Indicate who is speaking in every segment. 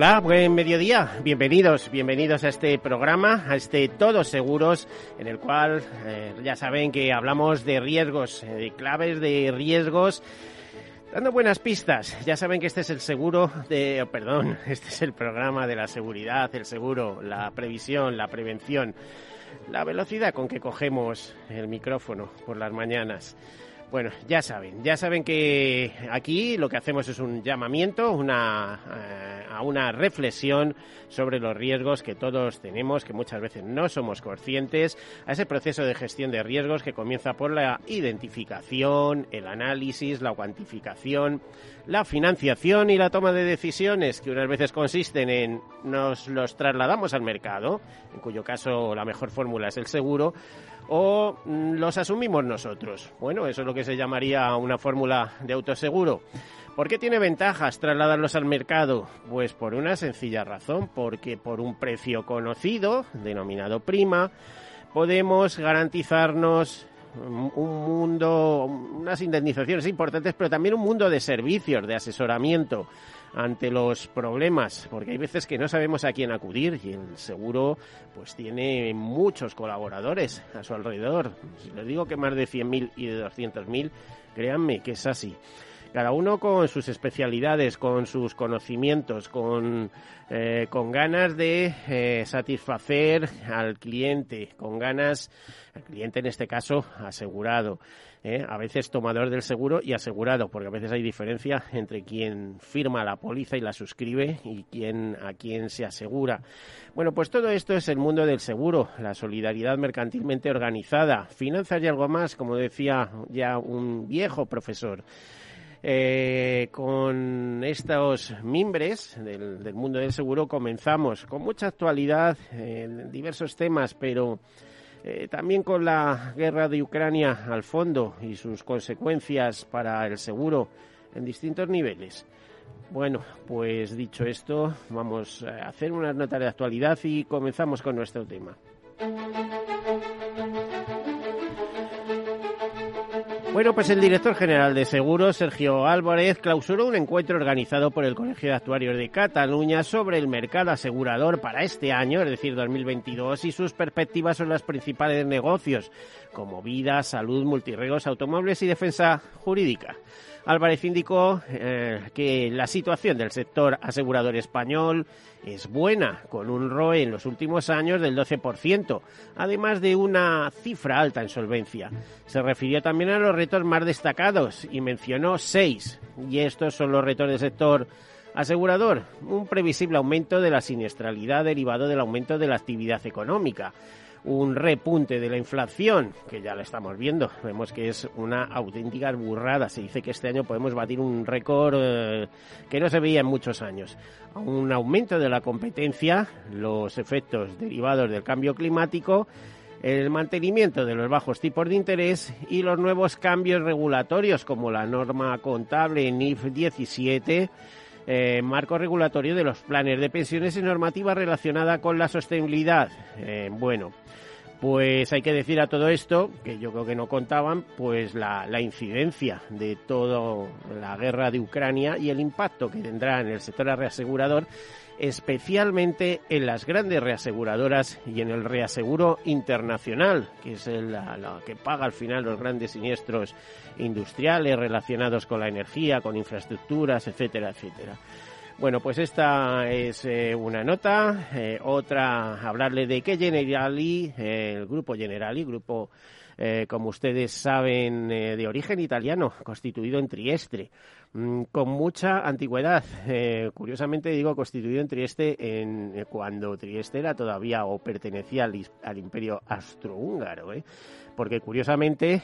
Speaker 1: Hola, buen mediodía. Bienvenidos, bienvenidos a este programa, a este Todos Seguros, en el cual eh, ya saben que hablamos de riesgos, eh, de claves de riesgos, dando buenas pistas. Ya saben que este es el seguro de, oh, perdón, este es el programa de la seguridad, el seguro, la previsión, la prevención, la velocidad con que cogemos el micrófono por las mañanas. Bueno, ya saben, ya saben que aquí lo que hacemos es un llamamiento, una, eh, a una reflexión sobre los riesgos que todos tenemos, que muchas veces no somos conscientes, a ese proceso de gestión de riesgos que comienza por la identificación, el análisis, la cuantificación, la financiación y la toma de decisiones, que unas veces consisten en nos los trasladamos al mercado, en cuyo caso la mejor fórmula es el seguro, o mm, los asumimos nosotros. Bueno, eso es lo que se llamaría una fórmula de autoseguro. ¿Por qué tiene ventajas trasladarlos al mercado? Pues por una sencilla razón, porque por un precio conocido, denominado prima, podemos garantizarnos un mundo, unas indemnizaciones importantes, pero también un mundo de servicios, de asesoramiento ante los problemas, porque hay veces que no sabemos a quién acudir y el seguro pues tiene muchos colaboradores a su alrededor. Si les digo que más de 100.000 y de 200.000, créanme que es así cada uno con sus especialidades, con sus conocimientos, con, eh, con ganas de eh, satisfacer al cliente, con ganas, al cliente en este caso asegurado. ¿Eh? a veces tomador del seguro y asegurado, porque a veces hay diferencia entre quien firma la póliza y la suscribe y quien, a quien se asegura. Bueno, pues todo esto es el mundo del seguro, la solidaridad mercantilmente organizada, finanzas y algo más, como decía ya un viejo profesor. Eh, con estos mimbres del, mundo del seguro comenzamos con mucha actualidad en diversos temas, pero eh, también con la guerra de Ucrania al fondo y sus consecuencias para el seguro en distintos niveles. Bueno, pues dicho esto, vamos a hacer una nota de actualidad y comenzamos con nuestro tema. Bueno, pues el director general de Seguros, Sergio Álvarez, clausuró un encuentro organizado por el Colegio de Actuarios de Cataluña sobre el mercado asegurador para este año, es decir, 2022, y sus perspectivas sobre los principales negocios, como vida, salud, multirregos, automóviles y defensa jurídica. Álvarez indicó eh, que la situación del sector asegurador español es buena, con un ROE en los últimos años del 12%, además de una cifra alta en solvencia. Se refirió también a los retos más destacados y mencionó seis, y estos son los retos del sector asegurador, un previsible aumento de la siniestralidad derivado del aumento de la actividad económica, un repunte de la inflación, que ya la estamos viendo. Vemos que es una auténtica burrada. Se dice que este año podemos batir un récord eh, que no se veía en muchos años. Un aumento de la competencia, los efectos derivados del cambio climático, el mantenimiento de los bajos tipos de interés y los nuevos cambios regulatorios como la norma contable NIF 17 eh, marco regulatorio de los planes de pensiones y normativa relacionada con la sostenibilidad. Eh, bueno, pues hay que decir a todo esto, que yo creo que no contaban, pues la, la incidencia de toda la guerra de Ucrania y el impacto que tendrá en el sector reasegurador especialmente en las grandes reaseguradoras y en el reaseguro internacional, que es la, que paga al final los grandes siniestros industriales relacionados con la energía, con infraestructuras, etcétera, etcétera. Bueno, pues esta es eh, una nota. Eh, otra, hablarle de que Generali, eh, el grupo Generali, grupo, como ustedes saben, de origen italiano, constituido en Trieste con mucha antigüedad. Eh, curiosamente digo constituido en Trieste en, eh, cuando Trieste era todavía o pertenecía al, al imperio austrohúngaro. ¿eh? porque curiosamente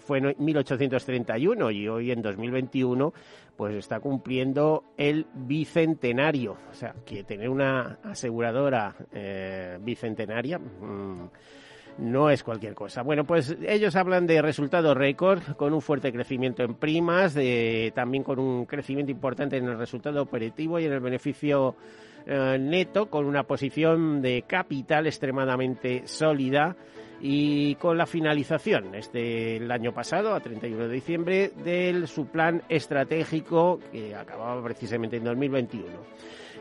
Speaker 1: fue en 1831 y hoy en 2021 pues está cumpliendo el bicentenario. O sea, que tener una aseguradora bicentenaria mm, no es cualquier cosa. Bueno, pues ellos hablan de resultados récord, con un fuerte crecimiento en primas, de, también con un crecimiento importante en el resultado operativo y en el beneficio eh, neto, con una posición de capital extremadamente sólida y con la finalización este el año pasado, a 31 de diciembre, de su plan estratégico que acababa precisamente en 2021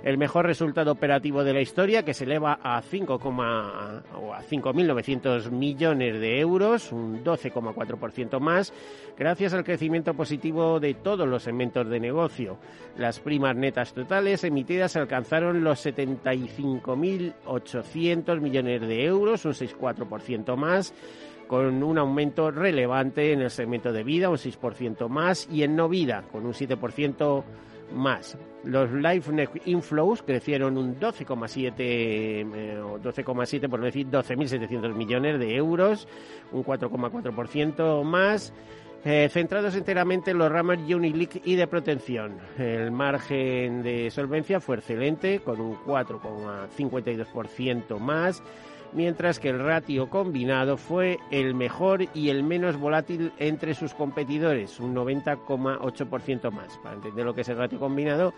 Speaker 1: el mejor resultado operativo de la historia, que se eleva a 5,900 millones de euros, un 12,4% más, gracias al crecimiento positivo de todos los segmentos de negocio. Las primas netas totales emitidas alcanzaron los 75.800 millones de euros, un 6,4% más con un aumento relevante en el segmento de vida, un 6% más, y en no vida, con un 7% más. Los LifeNet Inflows crecieron un 12,7, eh, 12,7 por no decir 12.700 millones de euros, un 4,4% más. Eh, centrados enteramente en los ramas Unilic y de protección. El margen de solvencia fue excelente, con un 4,52% más mientras que el ratio combinado fue el mejor y el menos volátil entre sus competidores, un 90,8% más. Para entender lo que es el ratio combinado,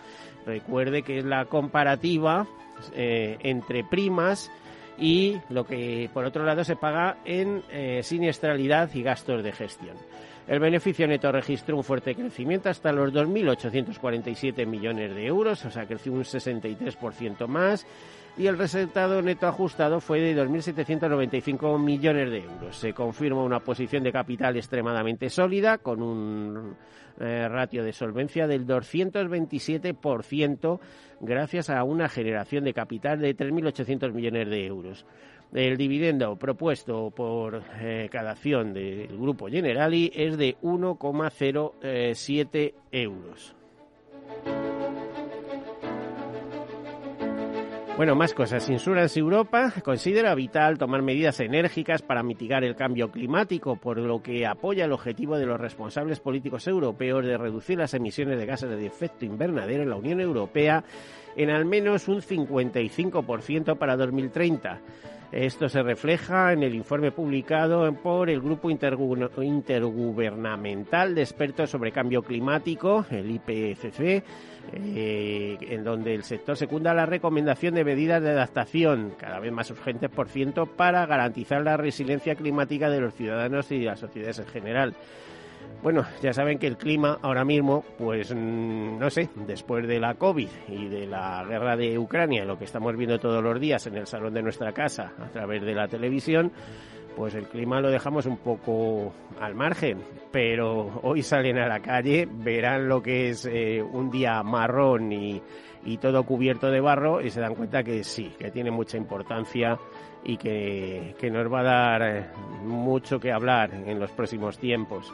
Speaker 1: recuerde que es la comparativa eh, entre primas y lo que por otro lado se paga en eh, siniestralidad y gastos de gestión. El beneficio neto registró un fuerte crecimiento hasta los 2.847 millones de euros, o sea, creció un 63% más y el resultado neto ajustado fue de 2.795 millones de euros. Se confirma una posición de capital extremadamente sólida con un eh, ratio de solvencia del 227% gracias a una generación de capital de 3.800 millones de euros. El dividendo propuesto por eh, cada acción del Grupo Generali es de 1,07 euros. Bueno, más cosas. Insurance Europa considera vital tomar medidas enérgicas para mitigar el cambio climático, por lo que apoya el objetivo de los responsables políticos europeos de reducir las emisiones de gases de efecto invernadero en la Unión Europea en al menos un 55% para 2030. Esto se refleja en el informe publicado por el Grupo Intergubernamental de Expertos sobre Cambio Climático, el IPCC, eh, en donde el sector secunda la recomendación de medidas de adaptación, cada vez más urgentes por ciento, para garantizar la resiliencia climática de los ciudadanos y de las sociedades en general. Bueno, ya saben que el clima ahora mismo, pues mm, no sé, después de la COVID y de la guerra de Ucrania, lo que estamos viendo todos los días en el salón de nuestra casa a través de la televisión, pues el clima lo dejamos un poco al margen, pero hoy salen a la calle, verán lo que es eh, un día marrón y, todo cubierto de barro y se dan cuenta que sí, que tiene mucha importancia y que, nos va a dar eh, mucho que hablar en los próximos tiempos.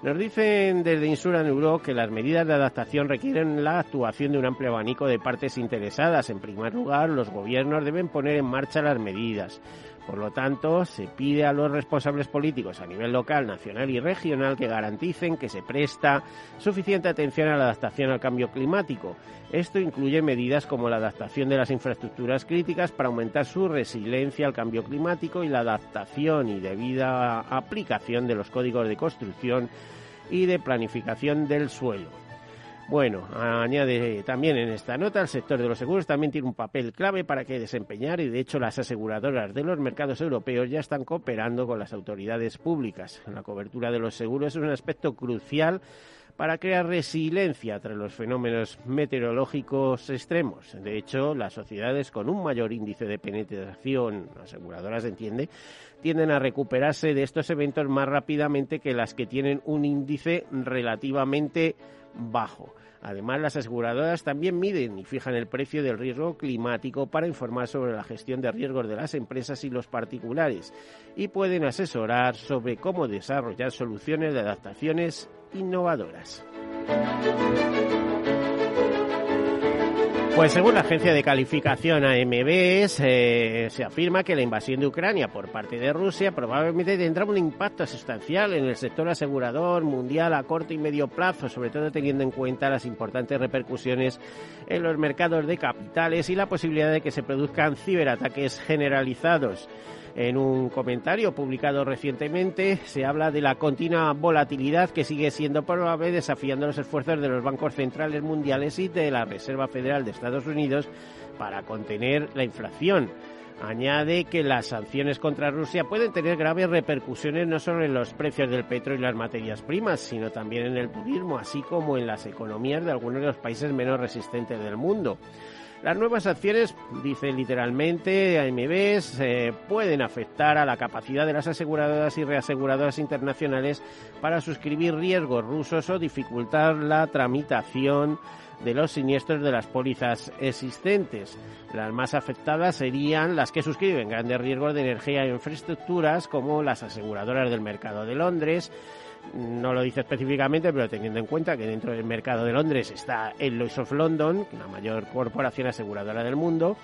Speaker 1: Nos dicen desde Insura Euro que las medidas de adaptación requieren la actuación de un amplio abanico de partes interesadas. En primer lugar, los gobiernos deben poner en marcha las medidas. Por lo tanto, se pide a los responsables políticos a nivel local, nacional y regional que garanticen que se presta suficiente atención a la adaptación al cambio climático. Esto incluye medidas como la adaptación de las infraestructuras críticas para aumentar su resiliencia al cambio climático y la adaptación y debida aplicación de los códigos de construcción y de planificación del suelo. Bueno, añade también en esta nota, el sector de los seguros también tiene un papel clave para que desempeñar y de hecho las aseguradoras de los mercados europeos ya están cooperando con las autoridades públicas. La cobertura de los seguros es un aspecto crucial para crear resiliencia tras los fenómenos meteorológicos extremos. De hecho, las sociedades con un mayor índice de penetración, aseguradoras entiende, tienden a recuperarse de estos eventos más rápidamente que las que tienen un índice relativamente bajo. Además, las aseguradoras también miden y fijan el precio del riesgo climático para informar sobre la gestión de riesgos de las empresas y los particulares y pueden asesorar sobre cómo desarrollar soluciones de adaptaciones innovadoras. Pues según la agencia de calificación AMB, se afirma que la invasión de Ucrania por parte de Rusia probablemente tendrá un impacto sustancial en el sector asegurador mundial a corto y medio plazo, sobre todo teniendo en cuenta las importantes repercusiones en los mercados de capitales y la posibilidad de que se produzcan ciberataques generalizados. En un comentario publicado recientemente se habla de la continua volatilidad que sigue siendo probable desafiando los esfuerzos de los bancos centrales mundiales y de la Reserva Federal de Estados Unidos para contener la inflación. Añade que las sanciones contra Rusia pueden tener graves repercusiones no solo en los precios del petróleo y las materias primas, sino también en el turismo, así como en las economías de algunos de los países menos resistentes del mundo. Las nuevas acciones, dice literalmente AMBs, pueden afectar a la capacidad de las aseguradoras y reaseguradoras internacionales para suscribir riesgos rusos o dificultar la tramitación de los siniestros de las pólizas existentes. Las más afectadas serían las que suscriben grandes riesgos de energía e infraestructuras como las aseguradoras del mercado de Londres, no lo dice específicamente, pero teniendo en cuenta que dentro del mercado de Londres está el Lloyd's of London, la mayor corporación aseguradora del mundo,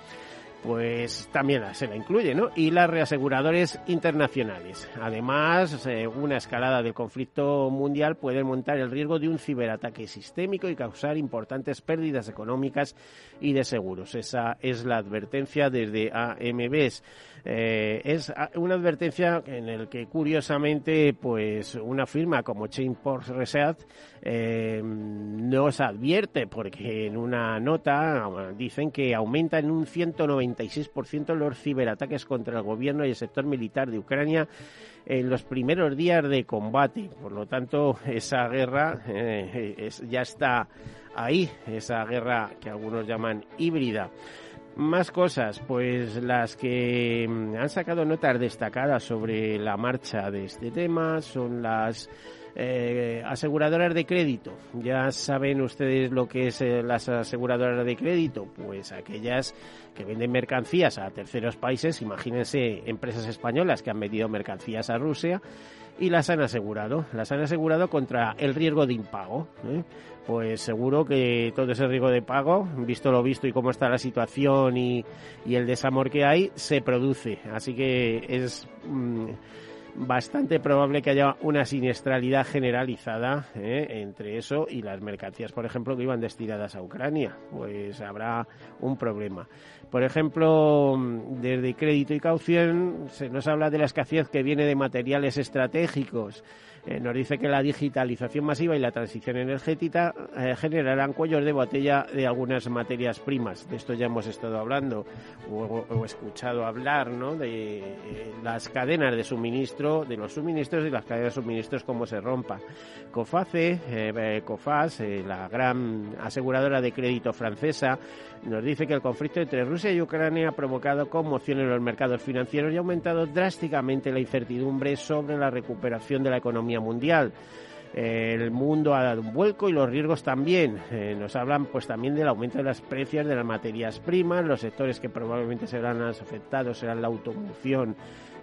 Speaker 1: pues también se la incluye, ¿no? Y las reaseguradores internacionales. Además, eh, una escalada del conflicto mundial puede montar el riesgo de un ciberataque sistémico y causar importantes pérdidas económicas y de seguros. Esa es la advertencia desde AMBs. Eh, es una advertencia en la que curiosamente pues una firma como Chainport Research eh, nos advierte porque en una nota dicen que aumenta en un 196% los ciberataques contra el gobierno y el sector militar de Ucrania en los primeros días de combate. Por lo tanto, esa guerra eh, ya está ahí, esa guerra que algunos llaman híbrida. Más cosas, pues las que mm, han sacado notas destacadas sobre la marcha de este tema son las eh, aseguradoras de crédito. Ya saben ustedes lo que es eh, las aseguradoras de crédito, pues aquellas que venden mercancías a terceros países, imagínense empresas españolas que han vendido mercancías a Rusia y las han asegurado, las han asegurado contra el riesgo de impago. ¿eh? Pues seguro que todo ese riesgo de pago, visto lo visto y cómo está la situación y, el desamor que hay, se produce. Así que es mm, bastante probable que haya una siniestralidad generalizada ¿eh? entre eso y las mercancías, por ejemplo, que iban destinadas a Ucrania. Pues habrá un problema. Por ejemplo, desde crédito y caución se nos habla de la escasez que viene de materiales estratégicos. Eh, nos dice que la digitalización masiva y la transición energética eh, generarán cuellos de botella de algunas materias primas. De esto ya hemos estado hablando o, escuchado hablar, ¿no? De eh, las cadenas de suministro, de los suministros y las cadenas de suministros cómo se rompan. Coface, Cofas, la gran aseguradora de crédito francesa, nos dice que el conflicto entre Rusia y Ucrania ha provocado conmoción en los mercados financieros y ha aumentado drásticamente la incertidumbre sobre la recuperación de la economía mundial. El mundo ha dado un vuelco y los riesgos también. Eh, nos hablan pues también del aumento de las precios de las materias primas. Los sectores que probablemente serán más afectados serán la automoción,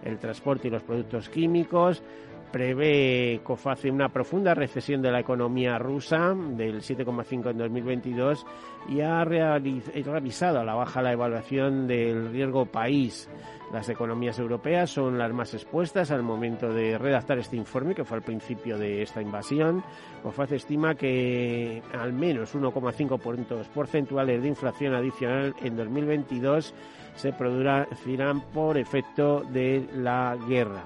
Speaker 1: el transporte y los productos químicos prevé COFACE una profunda recesión de la economía rusa del 7,5 en 2022 y ha revisado a la baja la evaluación del riesgo país. Las economías europeas son las más expuestas al momento de redactar este informe, que fue al principio de esta invasión. COFACE estima que al menos 1,5 puntos porcentuales de inflación adicional en 2022 se producirán por efecto de la guerra.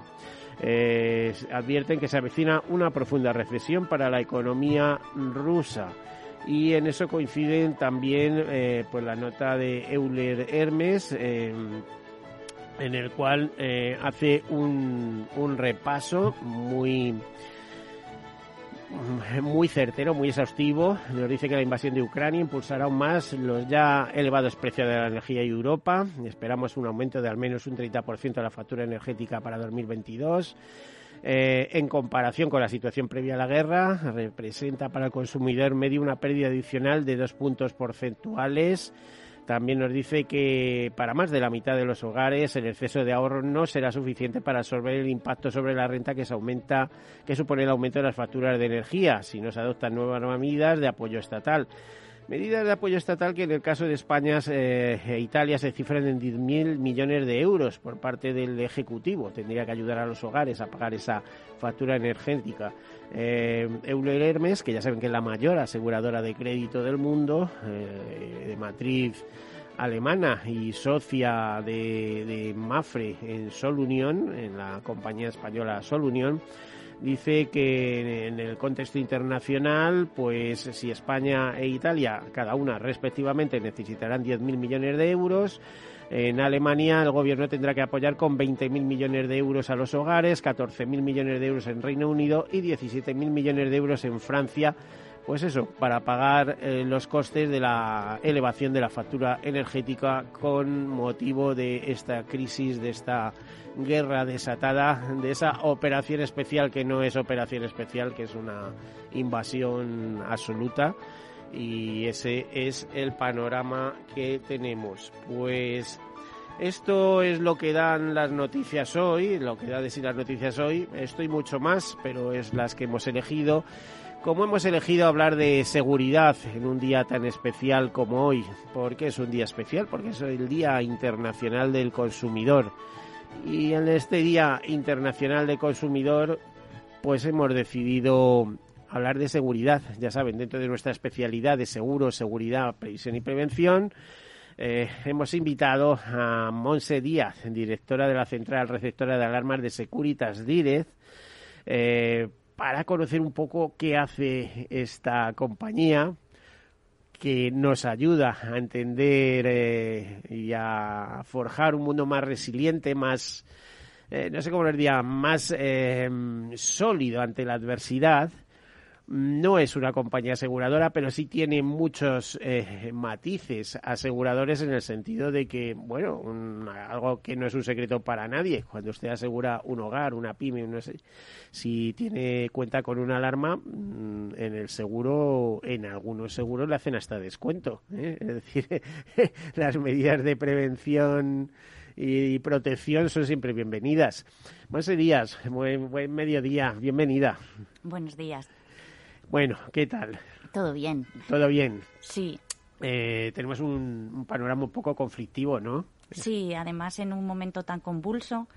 Speaker 1: Eh, advierten que se avecina una profunda recesión para la economía rusa. Y en eso coinciden también eh, pues la nota de Euler Hermes em, en el cual eh, hace un, un repaso muy muy certero, muy exhaustivo. Nos dice que la invasión de Ucrania impulsará aún más los ya elevados precios de la energía en Europa. Esperamos un aumento de al menos un 30% de la factura energética para 2022. Eh, en comparación con la situación previa a la guerra, representa para el consumidor medio una pérdida adicional de dos puntos porcentuales También nos dice que para más de la mitad de los hogares el exceso de ahorro no será suficiente para absorber el impacto sobre la renta que se aumenta, que supone el aumento de las facturas de energía si no se adoptan nuevas medidas de apoyo estatal. Medidas de apoyo estatal que en el caso de España eh, e Italia se cifran en 10.000 millones de euros por parte del Ejecutivo. Tendría que ayudar a los hogares a pagar esa factura energética. Eh, Euler Hermes, que ya saben que es la mayor aseguradora de crédito del mundo, eh, de matriz alemana y socia de, de Mafre en Sol Unión, en la compañía española Sol Unión, dice que en el contexto internacional, pues si España e Italia, cada una respectivamente, necesitarán 10.000 millones de euros, en Alemania el gobierno tendrá que apoyar con 20.000 millones de euros a los hogares, 14.000 millones de euros en Reino Unido y 17.000 millones de euros en Francia pues eso, para pagar eh, los costes de la elevación de la factura energética con motivo de esta crisis, de esta guerra desatada, de esa operación especial que no es operación especial, que es una invasión absoluta. Y ese es el panorama que tenemos. Pues esto es lo que dan las noticias hoy, lo que da de sí las noticias hoy. Estoy mucho más, pero es las que hemos elegido. Como hemos elegido hablar de seguridad en un día tan especial como hoy, ¿por qué es un día especial? Porque es el Día Internacional del Consumidor. Y en este Día Internacional del Consumidor, pues hemos decidido hablar de seguridad. Ya saben, dentro de nuestra especialidad de seguro, seguridad, previsión y prevención, eh, hemos invitado a Monse Díaz, directora de la Central Receptora de Alarmas de Securitas Direct, eh, para conocer un poco qué hace esta compañía que nos ayuda a entender eh, y a forjar un mundo más resiliente, más, eh, no sé cómo lo diría, más eh, sólido ante la adversidad no es una compañía aseguradora, pero sí tiene muchos eh, matices aseguradores en el sentido de que, bueno, algo que no es un secreto para nadie, cuando usted asegura un hogar, una pyme, si tiene cuenta con una alarma, mm, en el seguro, en algunos seguros le hacen hasta descuento. ¿eh? Es decir, las medidas de prevención y protección son siempre bienvenidas. Buenos días, buen, buen mediodía, bienvenida.
Speaker 2: Buenos días.
Speaker 1: Bueno, ¿qué tal?
Speaker 2: Todo bien.
Speaker 1: ¿Todo bien?
Speaker 2: Sí.
Speaker 1: Eh, tenemos un, panorama un poco conflictivo, ¿no?
Speaker 2: Sí, además en un momento tan convulso,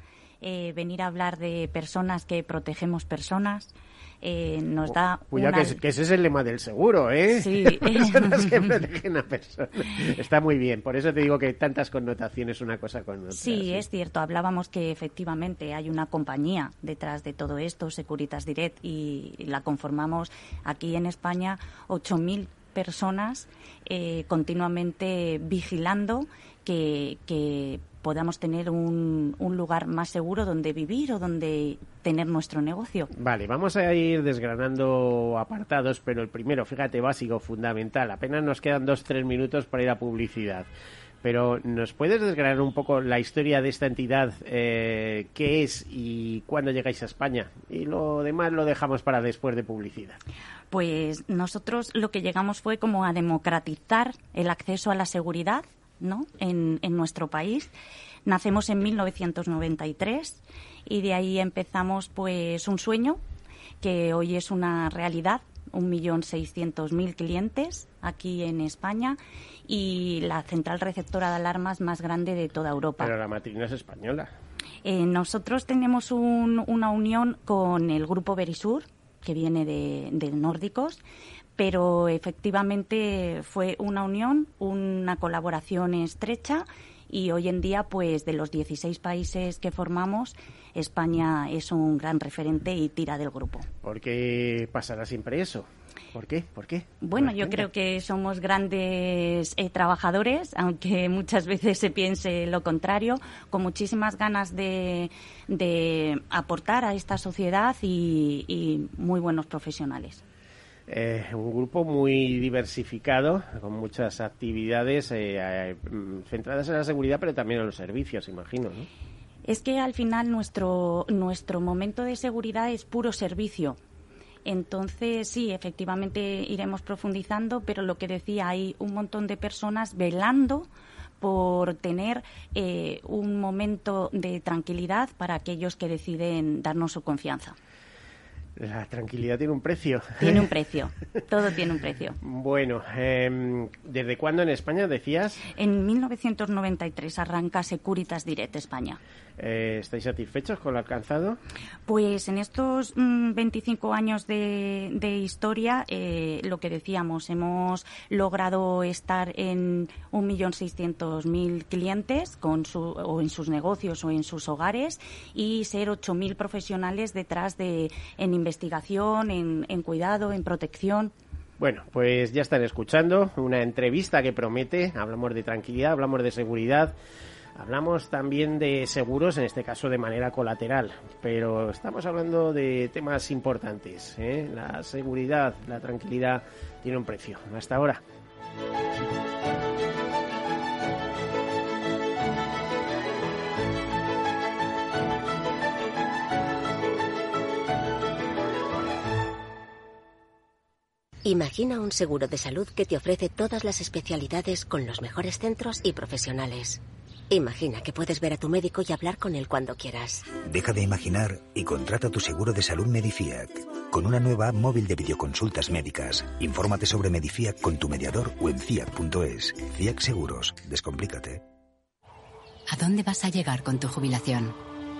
Speaker 2: eh, venir a hablar de personas que protegemos personas, eh, nos da.
Speaker 1: Cuidado, que, ese es el lema del seguro, ¿eh?
Speaker 2: Sí.
Speaker 1: personas que protegen a personas. Está muy bien, por eso te digo que tantas connotaciones una cosa con otra.
Speaker 2: Sí, es cierto. Hablábamos que efectivamente hay una compañía detrás de todo esto, Securitas Direct, y la conformamos aquí en España 8.000 personas eh, continuamente vigilando que, que podamos tener un, un, lugar más seguro donde vivir o donde tener nuestro negocio.
Speaker 1: Vale, vamos a ir desgranando apartados, pero el primero, fíjate, básico, fundamental. Apenas nos quedan dos, tres minutos para ir a publicidad. Pero ¿nos puedes desgranar un poco la historia de esta entidad? Eh, ¿Qué es y cuándo llegáis a España? Y lo demás lo dejamos para después de publicidad.
Speaker 2: Pues nosotros lo que llegamos fue como a democratizar el acceso a la seguridad ¿no? en, en nuestro país. Nacemos en 1993 y de ahí empezamos pues un sueño que hoy es una realidad, un millón seiscientos mil clientes aquí en España y la central receptora de alarmas más grande de toda Europa.
Speaker 1: Pero la matriz es española.
Speaker 2: Eh, nosotros tenemos una unión con el grupo Verisur, que viene de, de Nórdicos, pero efectivamente fue una unión, una colaboración estrecha y hoy en día, pues de los 16 países que formamos, España es un gran referente y tira del grupo.
Speaker 1: ¿Por qué pasará siempre eso? ¿Por qué? ¿Por qué?
Speaker 2: Bueno, yo creo que somos grandes eh, trabajadores, aunque muchas veces se piense lo contrario, con muchísimas ganas de, aportar a esta sociedad y muy buenos profesionales.
Speaker 1: Eh, un grupo muy diversificado, con muchas actividades eh, eh, centradas en la seguridad, pero también en los servicios, imagino.
Speaker 2: Es que al final nuestro, nuestro momento de seguridad es puro servicio. Entonces, sí, efectivamente iremos profundizando, pero lo que decía, hay un montón de personas velando por tener eh, un momento de tranquilidad para aquellos que deciden darnos su confianza.
Speaker 1: La tranquilidad tiene un precio.
Speaker 2: Tiene un precio. Todo tiene un precio.
Speaker 1: Bueno, em, ¿desde cuándo en España decías?
Speaker 2: En 1993 arranca Securitas Direct España.
Speaker 1: Eh, ¿Estáis satisfechos con lo alcanzado?
Speaker 2: Pues en estos 25 mm, años de, historia, eh, lo que decíamos, hemos logrado estar en 1.600.000 clientes con su, o en sus negocios o en sus hogares y ser 8.000 profesionales detrás de en investigación, en, en cuidado, en protección.
Speaker 1: Bueno, pues ya están escuchando una entrevista que promete. Hablamos de tranquilidad, hablamos de seguridad. Hablamos también de seguros, en este caso de manera colateral, pero estamos hablando de temas importantes. ¿eh? La seguridad, la tranquilidad tiene un precio. Hasta ahora.
Speaker 3: Imagina un seguro de salud que te ofrece todas las especialidades con los mejores centros y profesionales. Imagina que puedes ver a tu médico y hablar con él cuando quieras.
Speaker 4: Deja de imaginar y contrata tu seguro de salud Medifiac. Con una nueva app móvil de videoconsultas médicas. Infórmate sobre Medifiac con tu mediador o en fiac.es. Fiac Seguros. Descomplícate.
Speaker 5: ¿A dónde vas a llegar con tu jubilación?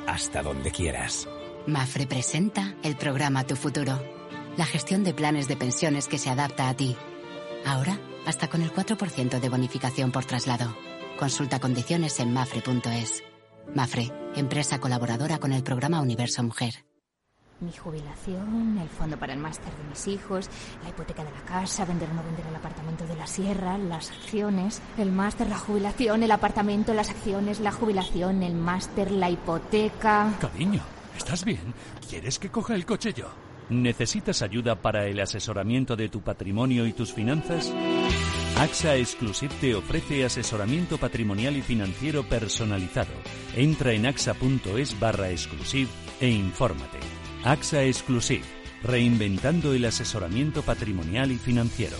Speaker 6: Hasta donde quieras.
Speaker 5: Mafre presenta el programa Tu Futuro la gestión de planes de pensiones que se adapta a ti. Ahora, hasta con el 4% de bonificación por traslado. Consulta condiciones en mafre.es. Mafre, empresa colaboradora con el programa Universo Mujer.
Speaker 7: Mi jubilación, el fondo para el máster de mis hijos, la hipoteca de la casa, vender o no vender el apartamento de la sierra, las acciones, el máster, la jubilación, el apartamento, las acciones, la jubilación, el máster, la hipoteca.
Speaker 8: Cariño, ¿estás bien? ¿Quieres que coja el coche yo? ¿Necesitas ayuda para el asesoramiento de tu patrimonio y tus finanzas? AXA Exclusive te ofrece asesoramiento patrimonial y financiero personalizado. Entra en axa.es barra exclusive e infórmate. AXA Exclusive, reinventando el asesoramiento patrimonial y financiero.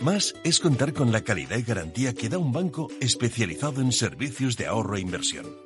Speaker 9: Más es contar con la calidad y garantía que da un banco especializado en servicios de ahorro e inversión.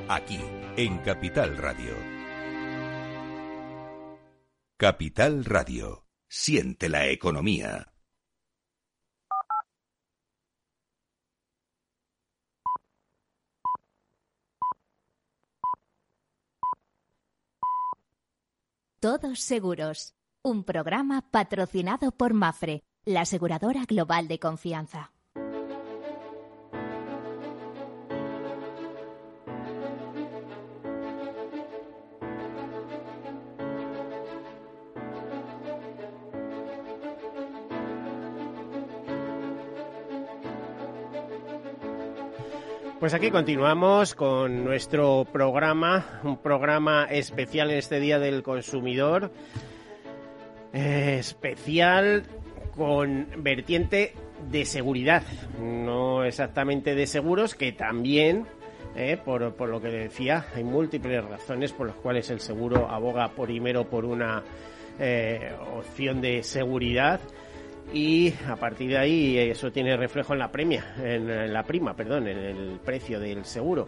Speaker 10: Aquí, en Capital Radio. Capital Radio. Siente la economía.
Speaker 11: Todos Seguros, un programa patrocinado por Mafre, la aseguradora global de confianza.
Speaker 1: Pues aquí continuamos con nuestro programa, un programa especial en este Día del Consumidor, eh, especial con vertiente de seguridad, no exactamente de seguros, que también, eh, por, por, lo que decía, hay múltiples razones por las cuales el seguro aboga primero por una eh, opción de seguridad y a partir de ahí eso tiene reflejo en la premia, en la prima, perdón, en el precio del seguro.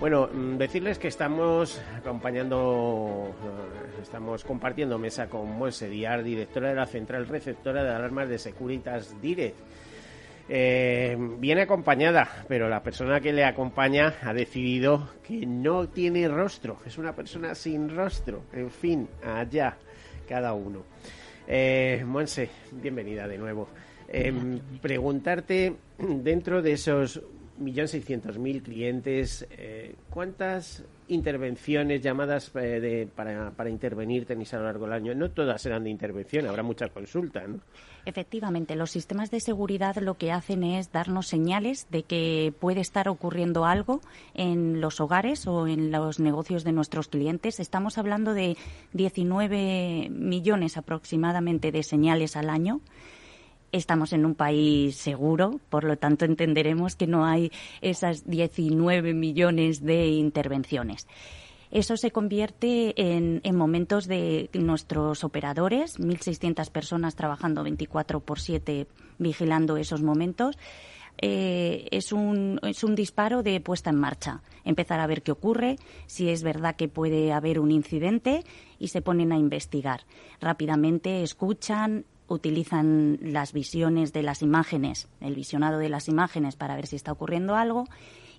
Speaker 1: Bueno, mm, decirles que estamos acompañando, eh, estamos compartiendo mesa con Monse Diar, directora de la Central Receptora de Alarmas de Securitas Direct. Eh, viene acompañada, pero la persona que le acompaña ha decidido que no tiene rostro, es una persona sin rostro. En fin, allá, cada uno. Eh, Monse, bienvenida de nuevo. Eh, preguntarte, dentro de esos 1.600.000 clientes, eh, ¿cuántas intervenciones, llamadas eh, para, para, intervenir tenéis a lo largo del año? No todas serán de intervención, habrá muchas consultas, ¿no?
Speaker 2: Efectivamente, los sistemas de seguridad lo que hacen es darnos señales de que puede estar ocurriendo algo en los hogares o en los negocios de nuestros clientes. Estamos hablando de 19 millones aproximadamente de señales al año estamos en un país seguro, por lo tanto entenderemos que no hay esas 19 millones de intervenciones. Eso se convierte en, momentos de nuestros operadores, 1.600 personas trabajando 24 por 7 vigilando esos momentos. Eh, es, un, es un disparo de puesta en marcha. Empezar a ver qué ocurre, si es verdad que puede haber un incidente y se ponen a investigar. Rápidamente escuchan, utilizan las visiones de las imágenes, el visionado de las imágenes para ver si está ocurriendo algo.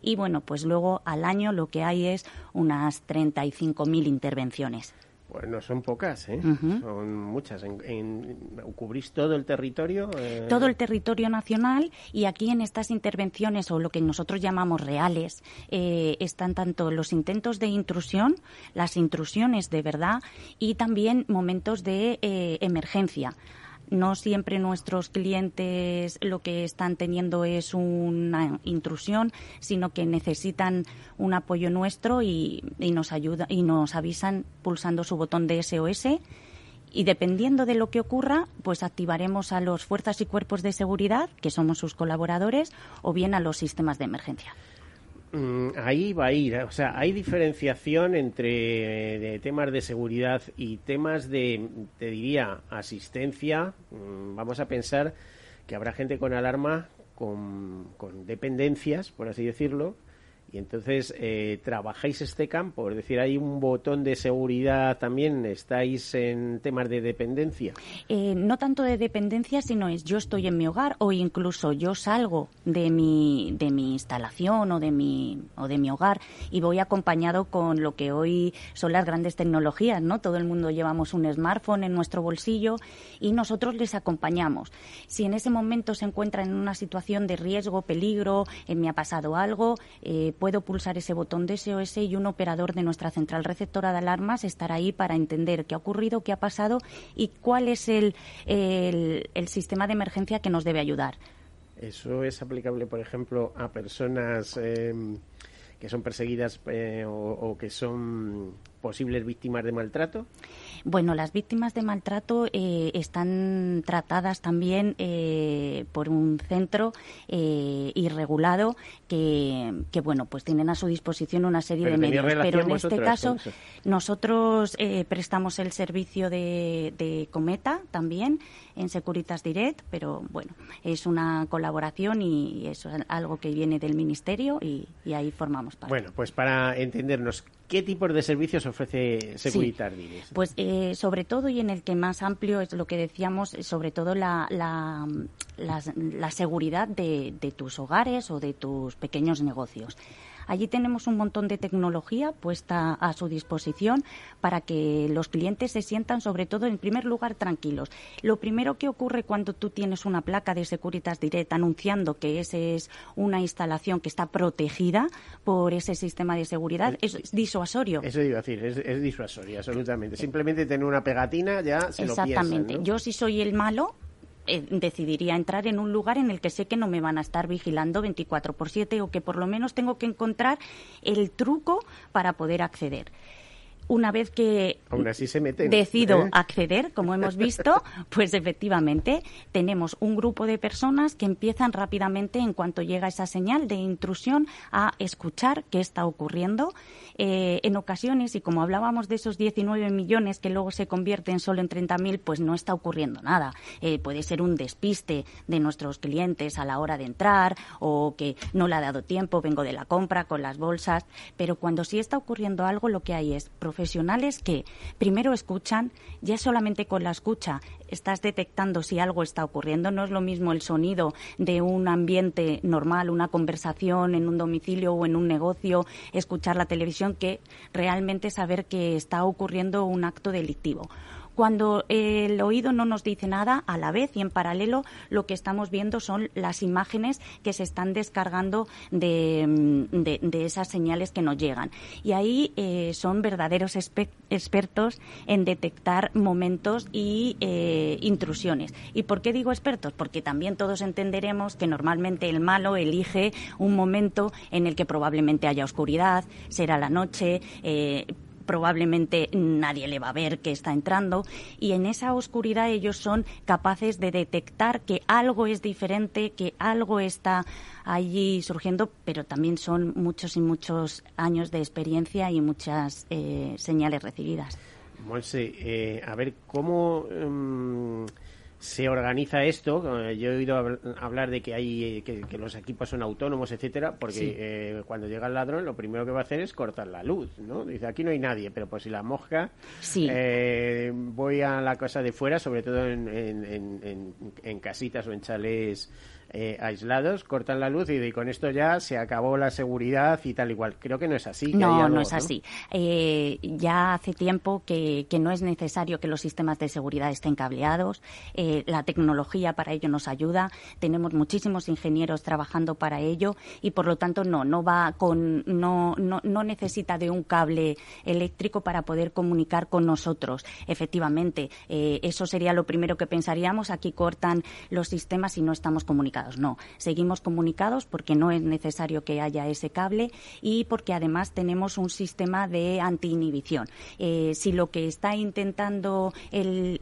Speaker 2: Y bueno, pues luego al año lo que hay es unas 35.000 intervenciones.
Speaker 1: Bueno, son pocas, ¿eh? Son muchas. En, ¿Cubrís todo el territorio?
Speaker 2: Eh, todo el territorio nacional y aquí en estas intervenciones o lo que nosotros llamamos reales eh, están tanto los intentos de intrusión, las intrusiones de verdad y también momentos de emergencia no siempre nuestros clientes lo que están teniendo es una intrusión, sino que necesitan un apoyo nuestro y, nos ayuda y nos avisan pulsando su botón de SOS y dependiendo de lo que ocurra, pues activaremos a los fuerzas y cuerpos de seguridad, que somos sus colaboradores, o bien a los sistemas de emergencia.
Speaker 1: Mm, ahí va a ir. O sea, hay diferenciación entre temas de seguridad y temas de, te diría, asistencia. Mm, vamos a pensar que habrá gente con alarma, con dependencias, por así decirlo, y entonces, eh, ¿trabajáis este campo? Es decir, ¿hay un botón de seguridad también? ¿Estáis en temas de dependencia?
Speaker 2: Eh, no tanto de dependencia, sino es yo estoy en mi hogar o incluso yo salgo de mi, de mi instalación o de mi, o de mi hogar y voy acompañado con lo que hoy son las grandes tecnologías, ¿no? Todo el mundo llevamos un smartphone en nuestro bolsillo y nosotros les acompañamos. Si en ese momento se encuentran en una situación de riesgo, peligro, eh, me ha pasado algo, eh, puedo pulsar ese botón de SOS y un operador de nuestra central receptora de alarmas estará ahí para entender qué ha ocurrido, qué ha pasado y cuál es el, el, sistema de emergencia que nos debe ayudar.
Speaker 1: ¿Eso es aplicable, por ejemplo, a personas em, que son perseguidas eh, o, que son posibles víctimas de maltrato?
Speaker 2: Bueno, las víctimas de maltrato eh, están tratadas también eh, por un centro eh, irregulado que, bueno, pues tienen a su disposición una serie de medios. Pero en este caso, nosotros prestamos el servicio de, de Cometa también en Securitas Direct, pero bueno, es una colaboración y eso es algo que viene del Ministerio y, ahí formamos parte.
Speaker 1: Bueno, pues para entendernos, ¿qué tipos de servicios ofrece Securitas Direct?
Speaker 2: Pues eh, sobre todo y en el que más amplio es lo que decíamos, sobre todo la, la, la, seguridad de, de tus hogares o de tus pequeños negocios. Allí tenemos un montón de tecnología puesta a su disposición para que los clientes se sientan, sobre todo, en primer lugar, tranquilos. Lo primero que ocurre cuando tú tienes una placa de Securitas Direct anunciando que esa es una instalación que está protegida por ese sistema de seguridad es, disuasorio.
Speaker 1: Eso iba a decir, es, disuasorio, absolutamente. Simplemente tener una pegatina ya se
Speaker 2: Exactamente.
Speaker 1: lo piensan,
Speaker 2: Yo si soy el malo, eh, decidiría entrar en un lugar en el que sé que no me van a estar vigilando 24 por 7 o que por lo menos tengo que encontrar el truco para poder acceder una vez que decido ¿eh? acceder, como hemos visto, pues efectivamente tenemos un grupo de personas que empiezan rápidamente, en cuanto llega esa señal de intrusión, a escuchar qué está ocurriendo. Eh, en ocasiones, y como hablábamos de esos 19 millones que luego se convierten solo en 30.000, pues no está ocurriendo nada. Eh, puede ser un despiste de nuestros clientes a la hora de entrar o que no le ha dado tiempo, vengo de la compra con las bolsas, pero cuando sí está ocurriendo algo, lo que hay es profesionales que primero escuchan, ya solamente con la escucha estás detectando si algo está ocurriendo. No es lo mismo el sonido de un ambiente normal, una conversación en un domicilio o en un negocio, escuchar la televisión, que realmente saber que está ocurriendo un acto delictivo cuando el oído no nos dice nada, a la vez y en paralelo lo que estamos viendo son las imágenes que se están descargando de, mm, esas señales que nos llegan. Y ahí eh, son verdaderos expertos en detectar momentos y eh, intrusiones. ¿Y por qué digo expertos? Porque también todos entenderemos que normalmente el malo elige un momento en el que probablemente haya oscuridad, será la noche, eh, probablemente nadie le va a ver que está entrando y en esa oscuridad ellos son capaces de detectar que algo es diferente, que algo está allí surgiendo, pero también son muchos y muchos años de experiencia y muchas eh, señales recibidas.
Speaker 1: Monse, eh, a ver, ¿cómo... Em, se organiza esto. Yo he oído hablar de que hay que, los equipos son autónomos, etcétera, porque eh, cuando llega el ladrón lo primero que va a hacer es cortar la luz, ¿no? Dice aquí no hay nadie, pero pues si la mosca, eh, voy a la casa de fuera, sobre todo en, en, en casitas o en chalés eh, aislados, cortan la luz y, con esto ya se acabó la seguridad y tal igual. Creo que no es así.
Speaker 2: no, no es así. Eh, ya hace tiempo que, no es necesario que los sistemas de seguridad estén cableados. Eh, la tecnología para ello nos ayuda. Tenemos muchísimos ingenieros trabajando para ello y por lo tanto no, no va con, no, no, no necesita de un cable eléctrico para poder comunicar con nosotros. Efectivamente, eso sería lo primero que pensaríamos. Aquí cortan los sistemas y no estamos comunicando no, seguimos comunicados porque no es necesario que haya ese cable y porque además tenemos un sistema de anti-inhibición. Eh, si lo que está intentando el,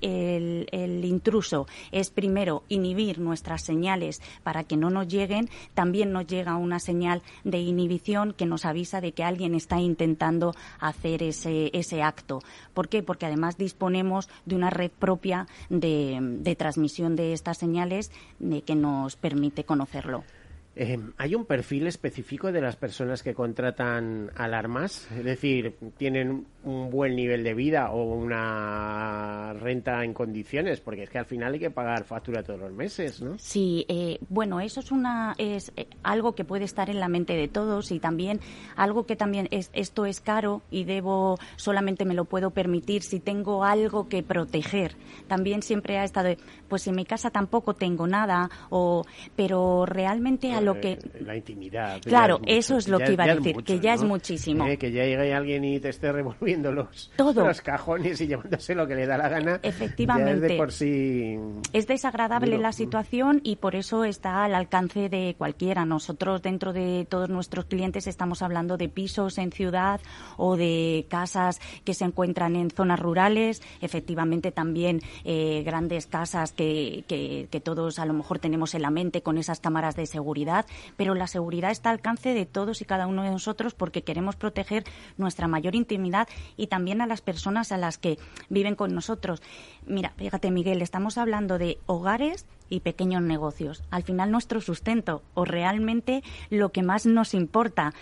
Speaker 2: intruso es primero inhibir nuestras señales para que no nos lleguen, también nos llega una señal de inhibición que nos avisa de que alguien está intentando hacer ese, ese acto. ¿Por qué? Porque además disponemos de una red propia de, transmisión de estas señales de que nos permite permite conocerlo.
Speaker 1: Eh, ¿Hay un perfil específico de las personas que contratan alarmas? Es decir, ¿tienen un buen nivel de vida o una renta en condiciones? Porque es que al final hay que pagar factura todos los meses, ¿no?
Speaker 2: Sí, eh, bueno, eso es, una, es eh, algo que puede estar en la mente de todos y también algo que también es, esto es caro y debo, solamente me lo puedo permitir si tengo algo que proteger. También siempre ha estado, pues en mi casa tampoco tengo nada, o, pero realmente a lo que...
Speaker 1: La intimidad.
Speaker 2: Claro, eso es lo que iba a decir, que ya es muchísimo.
Speaker 1: que ya llegue alguien y te esté revolviendo los, los cajones y llevándose lo que le da la gana.
Speaker 2: Efectivamente.
Speaker 1: es de por sí...
Speaker 2: Es desagradable la situación y por eso está al alcance de cualquiera. Nosotros, dentro de todos nuestros clientes, estamos hablando de pisos en ciudad o de casas que se encuentran en zonas rurales. Efectivamente, también eh, grandes casas que, que, que todos a lo mejor tenemos en la mente con esas cámaras de seguridad, pero la seguridad está al alcance de todos y cada uno de nosotros porque queremos proteger nuestra mayor intimidad y también a las personas a las que viven con nosotros. Mira, fíjate, Miguel, estamos hablando de hogares y pequeños negocios. Al final nuestro sustento o realmente lo que más nos importa.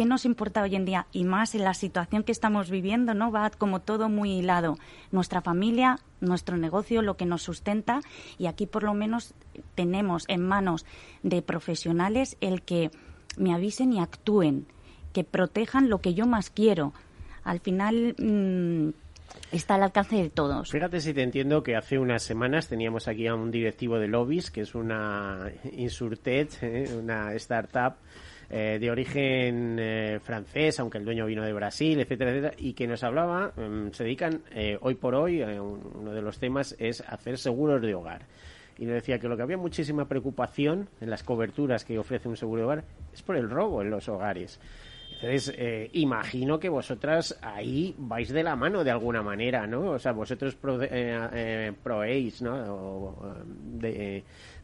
Speaker 2: ¿Qué nos importa hoy en día? Y más en la situación que estamos viviendo, ¿no? Va como todo muy hilado. Nuestra familia, nuestro negocio, lo que nos sustenta. Y aquí por lo menos tenemos en manos de profesionales el que me avisen y actúen, que protejan lo que yo más quiero. Al final. Mm, está al alcance de todos.
Speaker 1: Fíjate si te entiendo que hace unas semanas teníamos aquí a un directivo de Lobbies, que es una Insurtech, ¿eh? una startup eh, de origen eh, francés, aunque el dueño vino de Brasil, etcétera, etcétera, y que nos hablaba, em, se dedican hoy por hoy, uno de los temas es hacer seguros de hogar. Y nos decía que lo que había muchísima preocupación en las coberturas que ofrece un seguro de hogar es por el robo en los hogares. Entonces, eh, imagino que vosotras ahí vais de la mano de alguna manera, ¿no? O sea, vosotros pro, eh, proveéis, ¿no?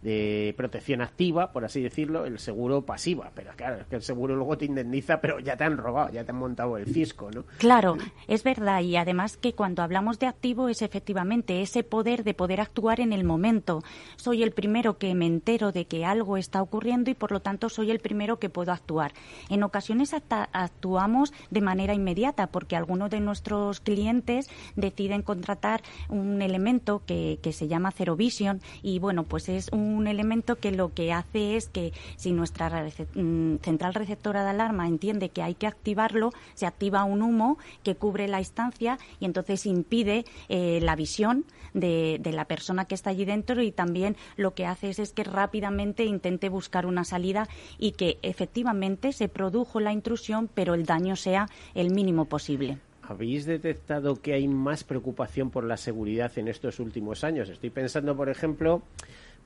Speaker 1: De protección activa, por así decirlo, el seguro pasiva. Pero claro, es que el seguro luego te indemniza, pero ya te han robado, ya te han montado el fisco, ¿no?
Speaker 2: Claro, es verdad. Y además que cuando hablamos de activo es efectivamente ese poder de poder actuar en el momento. Soy el primero que me entero de que algo está ocurriendo y por lo tanto soy el primero que puedo actuar. En ocasiones actuamos de manera inmediata porque algunos de nuestros clientes deciden contratar un elemento que, que se llama Zero Vision y bueno, pues es un un elemento que lo que hace es que si nuestra mm, central receptora de alarma entiende que hay que activarlo, se activa un humo que cubre la instancia y entonces impide eh, la visión de, de, la persona que está allí dentro y también lo que hace es, es que rápidamente intente buscar una salida y que efectivamente se produjo la intrusión, pero el daño sea el mínimo posible.
Speaker 1: ¿Habéis detectado que hay más preocupación por la seguridad en estos últimos años? Estoy pensando, por ejemplo,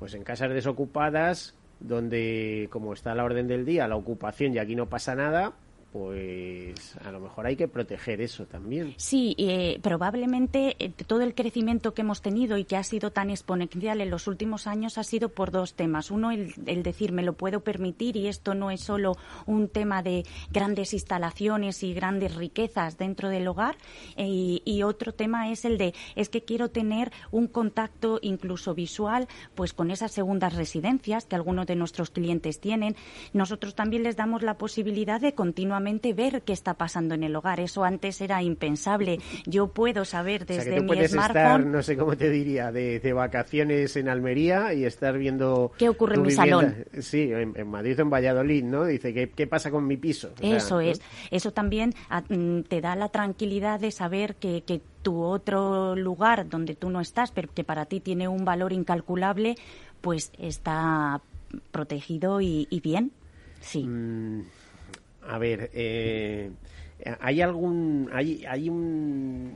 Speaker 1: pues en casas desocupadas, donde como está la orden del día, la ocupación y aquí no pasa nada, pues a lo mejor hay que proteger eso también.
Speaker 2: Sí, eh, probablemente eh, todo el crecimiento que hemos tenido y que ha sido tan exponencial en los últimos años ha sido por dos temas. Uno, el, decir me lo puedo permitir y esto no es solo un tema de grandes instalaciones y grandes riquezas dentro del hogar. Eh, y otro tema es el de es que quiero tener un contacto incluso visual pues con esas segundas residencias que algunos de nuestros clientes tienen. Nosotros también les damos la posibilidad de ver qué está pasando en el hogar. Eso antes era impensable. Yo puedo saber desde
Speaker 1: o
Speaker 2: mi
Speaker 1: puedes
Speaker 2: smartphone.
Speaker 1: Estar, no sé cómo te diría, de, vacaciones en Almería y estar viendo.
Speaker 2: ¿Qué ocurre en mi salón?
Speaker 1: Sí, en, Madrid o en Valladolid, ¿no? Dice, ¿qué, qué pasa con mi piso?
Speaker 2: Eso es. Eso también mm, te da la tranquilidad de saber que, que tu otro lugar donde tú no estás, pero que para ti tiene un valor incalculable, pues está protegido y, bien. Sí.
Speaker 1: Mm, a ver, eh, ¿hay algún, hay, hay un,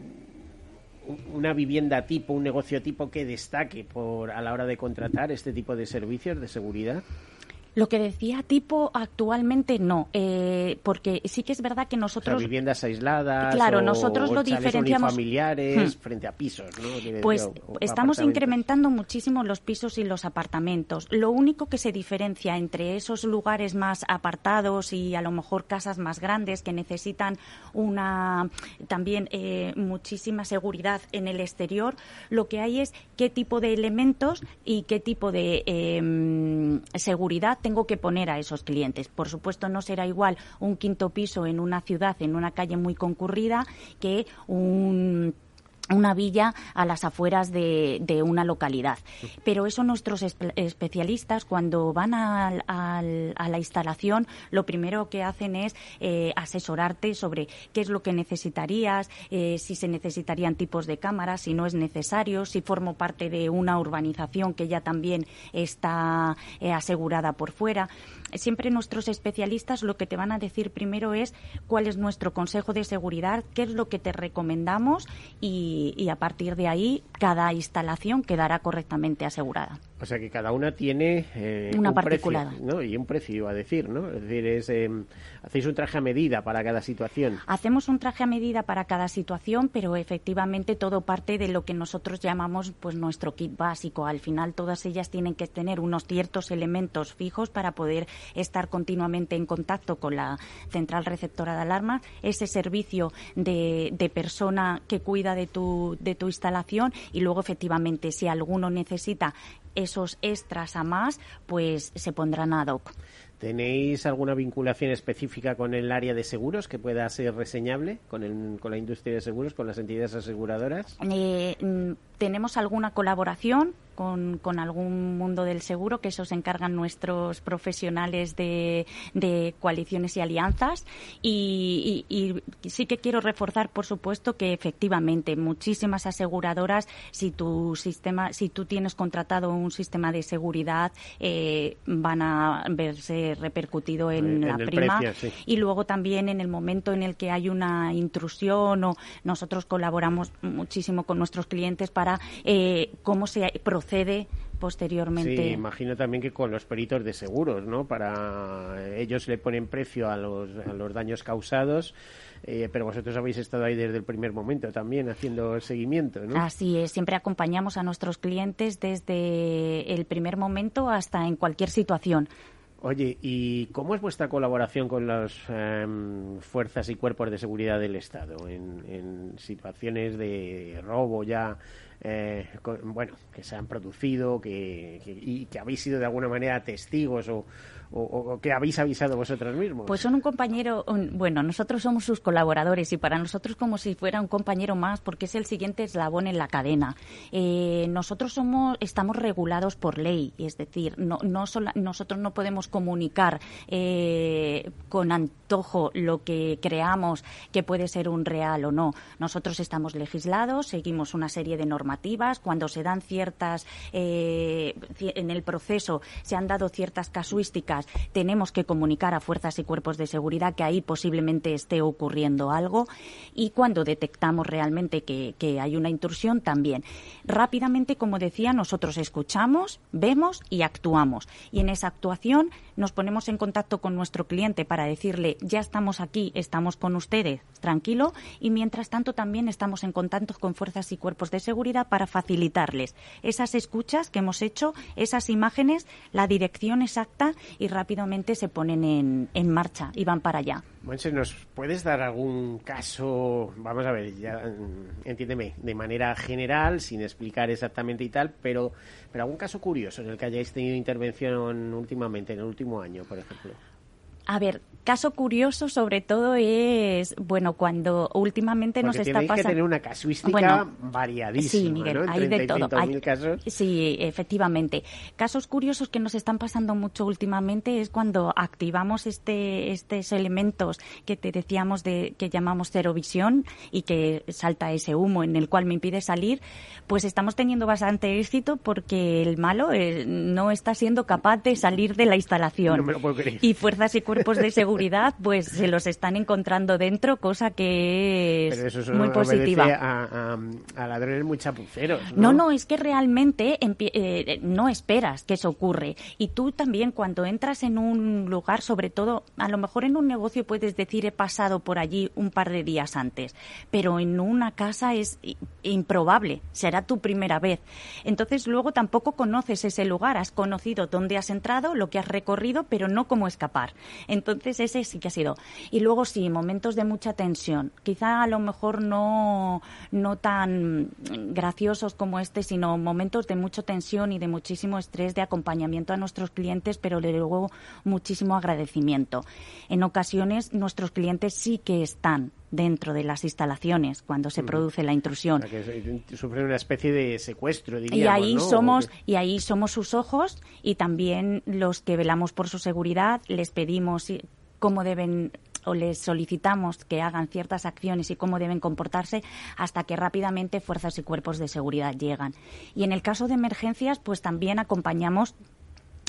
Speaker 1: una vivienda tipo, un negocio tipo que destaque por a la hora de contratar este tipo de servicios de seguridad?
Speaker 2: Lo que decía tipo actualmente no, eh, porque sí que es verdad que nosotros...
Speaker 1: viviendas aisladas
Speaker 2: claro, nosotros lo diferenciamos...
Speaker 1: familiares hmm. frente a pisos, ¿no?
Speaker 2: Pues estamos incrementando muchísimo los pisos y los apartamentos. Lo único que se diferencia entre esos lugares más apartados y a lo mejor casas más grandes que necesitan una también eh, muchísima seguridad en el exterior, lo que hay es qué tipo de elementos y qué tipo de em, seguridad tengo que poner a esos clientes. Por supuesto, no será igual un quinto piso en una ciudad, en una calle muy concurrida, que un una villa a las afueras de, una localidad. Pero eso nuestros especialistas, cuando van a, la instalación, lo primero que hacen es eh, asesorarte sobre qué es lo que necesitarías, eh, si se necesitarían tipos de cámaras, si no es necesario, si formo parte de una urbanización que ya también está eh, asegurada por fuera siempre nuestros especialistas lo que te van a decir primero es cuál es nuestro consejo de seguridad, qué es lo que te recomendamos y, a partir de ahí cada instalación quedará correctamente asegurada.
Speaker 1: O sea que cada una tiene
Speaker 2: eh, una un particular.
Speaker 1: Precio, ¿no? Y un precio a decir, ¿no? Es decir, es, em, hacéis un traje a medida para cada situación.
Speaker 2: Hacemos un traje a medida para cada situación, pero efectivamente todo parte de lo que nosotros llamamos pues nuestro kit básico. Al final todas ellas tienen que tener unos ciertos elementos fijos para poder estar continuamente en contacto con la central receptora de alarma, ese servicio de, de persona que cuida de tu, de tu instalación y luego efectivamente si alguno necesita esos extras a más, pues se pondrán ad hoc.
Speaker 1: ¿Tenéis alguna vinculación específica con el área de seguros que pueda ser reseñable con, con la industria de seguros, con las entidades aseguradoras?
Speaker 2: Eh, mm, tenemos alguna colaboración con, con, algún mundo del seguro, que eso se encargan nuestros profesionales de, de coaliciones y alianzas. Y, y, sí que quiero reforzar, por supuesto, que efectivamente muchísimas aseguradoras, si tu sistema, si tú tienes contratado un sistema de seguridad, eh, van a verse repercutido en, la prima. Y luego también en el momento en el que hay una intrusión o nosotros colaboramos muchísimo con nuestros clientes para eh, cómo se procede posteriormente.
Speaker 1: Sí, imagino también que con los peritos de seguros, ¿no? Para ellos le ponen precio a los, a los daños causados. Eh, pero vosotros habéis estado ahí desde el primer momento también haciendo el seguimiento, ¿no?
Speaker 2: Así es, siempre acompañamos a nuestros clientes desde el primer momento hasta en cualquier situación.
Speaker 1: Oye, ¿y cómo es vuestra colaboración con las em, fuerzas y cuerpos de seguridad del Estado en, en situaciones de robo ya eh, bueno, que se han producido que, y que habéis sido de alguna manera testigos o, o, que habéis avisado vosotros mismos?
Speaker 2: Pues son un compañero, bueno, nosotros somos sus colaboradores y para nosotros como si fuera un compañero más porque es el siguiente eslabón en la cadena. Eh, nosotros somos, estamos regulados por ley, es decir, no, no nosotros no podemos comunicar eh, con antojo lo que creamos que puede ser un real o no. Nosotros estamos legislados, seguimos una serie de normativas, cuando se dan ciertas, eh, en el proceso se han dado ciertas casuísticas tenemos que comunicar a fuerzas y cuerpos de seguridad que ahí posiblemente esté ocurriendo algo y cuando detectamos realmente que, hay una intrusión también. Rápidamente, como decía, nosotros escuchamos, vemos y actuamos. Y en esa actuación nos ponemos en contacto con nuestro cliente para decirle, ya estamos aquí, estamos con ustedes, tranquilo, y mientras tanto también estamos en contacto con fuerzas y cuerpos de seguridad para facilitarles esas escuchas que hemos hecho, esas imágenes, la dirección exacta y rápidamente se ponen en, en marcha y van para allá.
Speaker 1: Monse, ¿nos puedes dar algún caso, vamos a ver, ya mm, entiéndeme, de manera general, sin explicar exactamente y tal, pero, pero algún caso curioso en el que hayáis tenido intervención últimamente, en el último año, por ejemplo?
Speaker 2: A ver, caso curioso sobre todo es, bueno, cuando últimamente nos está pasando...
Speaker 1: que tener una casuística variadísima,
Speaker 2: Sí, Miguel, hay de todo. Sí, efectivamente. Casos curiosos que nos están pasando mucho últimamente es cuando activamos este, estos elementos que te decíamos de que llamamos cero visión y que salta ese humo en el cual me impide salir, pues estamos teniendo bastante éxito porque el malo eh, no está siendo capaz de salir de la instalación.
Speaker 1: No me lo puedo creer.
Speaker 2: Y fuerzas y cuerpos de seguridad pues se los están encontrando dentro, cosa que es
Speaker 1: Pero eso
Speaker 2: muy positiva.
Speaker 1: A, a, ladrones muy chapuceros.
Speaker 2: ¿no? no, es que realmente eh, no esperas que eso ocurre. Y tú también cuando entras en un lugar, sobre todo, a lo mejor en un negocio puedes decir he pasado por allí un par de días antes, pero en una casa es improbable, será tu primera vez. Entonces luego tampoco conoces ese lugar, has conocido dónde has entrado, lo que has recorrido, pero no cómo escapar. Entonces ese sí que ha sido. Y luego sí, momentos de mucha tensión. Quizá a lo mejor no, no tan graciosos como este, sino momentos de mucha tensión y de muchísimo estrés de acompañamiento a nuestros clientes, pero luego muchísimo agradecimiento. En ocasiones nuestros clientes sí que están dentro de las instalaciones cuando se produce la intrusión.
Speaker 1: O sea, que sufren una especie de secuestro, diríamos,
Speaker 2: y ahí
Speaker 1: ¿no?
Speaker 2: somos y ahí somos sus ojos y también los que velamos por su seguridad les pedimos cómo deben o les solicitamos que hagan ciertas acciones y cómo deben comportarse hasta que rápidamente fuerzas y cuerpos de seguridad llegan. Y en el caso de emergencias, pues también acompañamos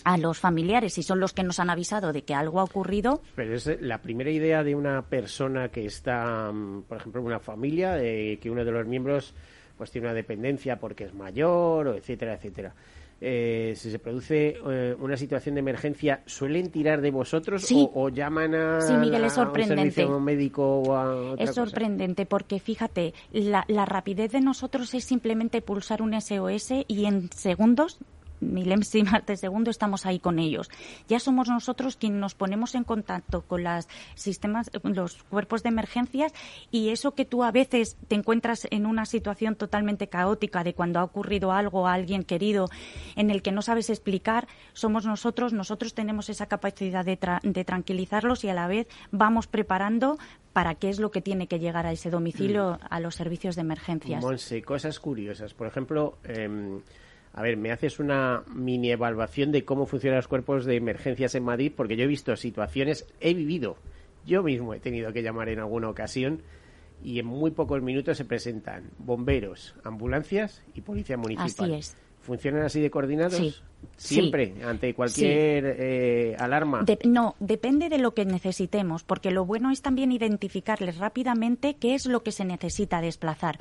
Speaker 2: a los familiares y son los que nos han avisado de que algo ha ocurrido.
Speaker 1: Pero es eh, la primera idea de una persona que está, mm, por ejemplo, en una familia, de que uno de los miembros pues tiene una dependencia porque es mayor, o etcétera, etcétera. Eh, si se produce eh, una situación de emergencia, ¿suelen tirar de vosotros
Speaker 2: Sí.
Speaker 1: o, o llaman a,
Speaker 2: Sí, Miguel, es
Speaker 1: a un
Speaker 2: sorprendente.
Speaker 1: servicio médico o a otra
Speaker 2: Es
Speaker 1: cosa?
Speaker 2: sorprendente porque, fíjate, la, la rapidez de nosotros es simplemente pulsar un SOS y en segundos, milésimas de segundo, estamos ahí con ellos. Ya somos nosotros quienes nos ponemos en contacto con las sistemas, los cuerpos de emergencias y eso que tú a veces te encuentras en una situación totalmente caótica de cuando ha ocurrido algo a alguien querido en el que no sabes explicar, somos nosotros, nosotros tenemos esa capacidad de, tra- de tranquilizarlos y a la vez vamos preparando para qué es lo que tiene que llegar a ese domicilio, a los servicios de emergencias.
Speaker 1: Monse, cosas curiosas. Por ejemplo, em, a ver, me haces una mini evaluación de cómo funcionan los cuerpos de emergencias en Madrid, porque yo he visto situaciones, he vivido, yo mismo he tenido que llamar en alguna ocasión y en muy pocos minutos se presentan bomberos, ambulancias y policía municipal.
Speaker 2: Así es.
Speaker 1: ¿Funcionan así de coordinados?
Speaker 2: Sí.
Speaker 1: Siempre, ante cualquier eh, alarma.
Speaker 2: De- no, depende de lo que necesitemos, porque lo bueno es también identificarles rápidamente qué es lo que se necesita desplazar.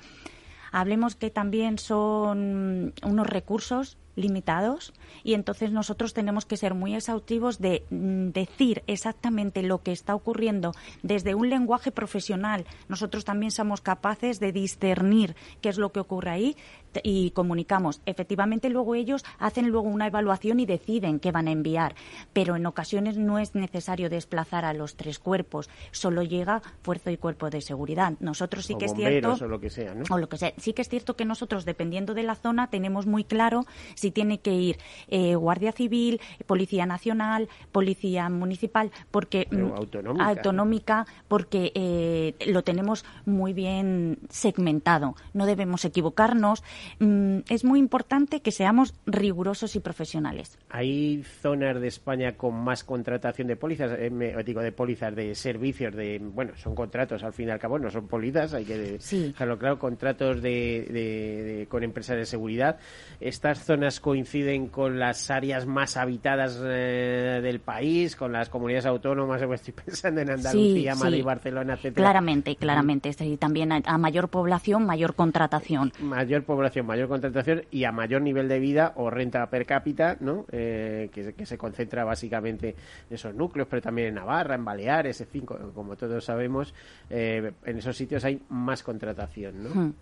Speaker 2: Hablemos que también son unos recursos limitados y entonces nosotros tenemos que ser muy exhaustivos de mm, decir exactamente lo que está ocurriendo desde un lenguaje profesional. Nosotros también somos capaces de discernir qué es lo que ocurre ahí y comunicamos. Efectivamente, luego ellos hacen luego una evaluación y deciden qué van a enviar, pero en ocasiones no es necesario desplazar a los tres cuerpos, solo llega fuerza y cuerpo de seguridad. Nosotros sí
Speaker 1: o
Speaker 2: que es cierto
Speaker 1: o lo que sea, ¿no?
Speaker 2: o lo que sea. Sí que es cierto que nosotros, dependiendo de la zona, tenemos muy claro si tiene que ir eh, Guardia Civil, Policía Nacional, Policía Municipal, porque mm,
Speaker 1: autonómica.
Speaker 2: autonómica, porque eh, lo tenemos muy bien segmentado. No debemos equivocarnos. Mm, es muy importante que seamos rigurosos y profesionales.
Speaker 1: ¿Hay zonas de España con más contratación de pólizas? Eh, me- digo, de pólizas, de servicios, de... Bueno, son contratos al fin y al cabo, no son pólizas, hay que
Speaker 2: Sí.
Speaker 1: dejarlo claro, contratos de, de- de- con empresas de seguridad. ¿Estas zonas coinciden con las áreas más habitadas eh, del país, con las comunidades autónomas? Estoy pensando en Andalucía,
Speaker 2: Sí,
Speaker 1: Madrid,
Speaker 2: sí.
Speaker 1: Barcelona, etcétera.
Speaker 2: Claramente, claramente. También a, a mayor población, mayor contratación.
Speaker 1: mayor población, mayor contratación y a mayor nivel de vida o renta per cápita, ¿no? Eh, que, se- que se concentra básicamente en esos núcleos, pero también en Navarra, en Baleares, en fin, co- como todos sabemos, eh, en esos sitios hay más contratación, ¿no?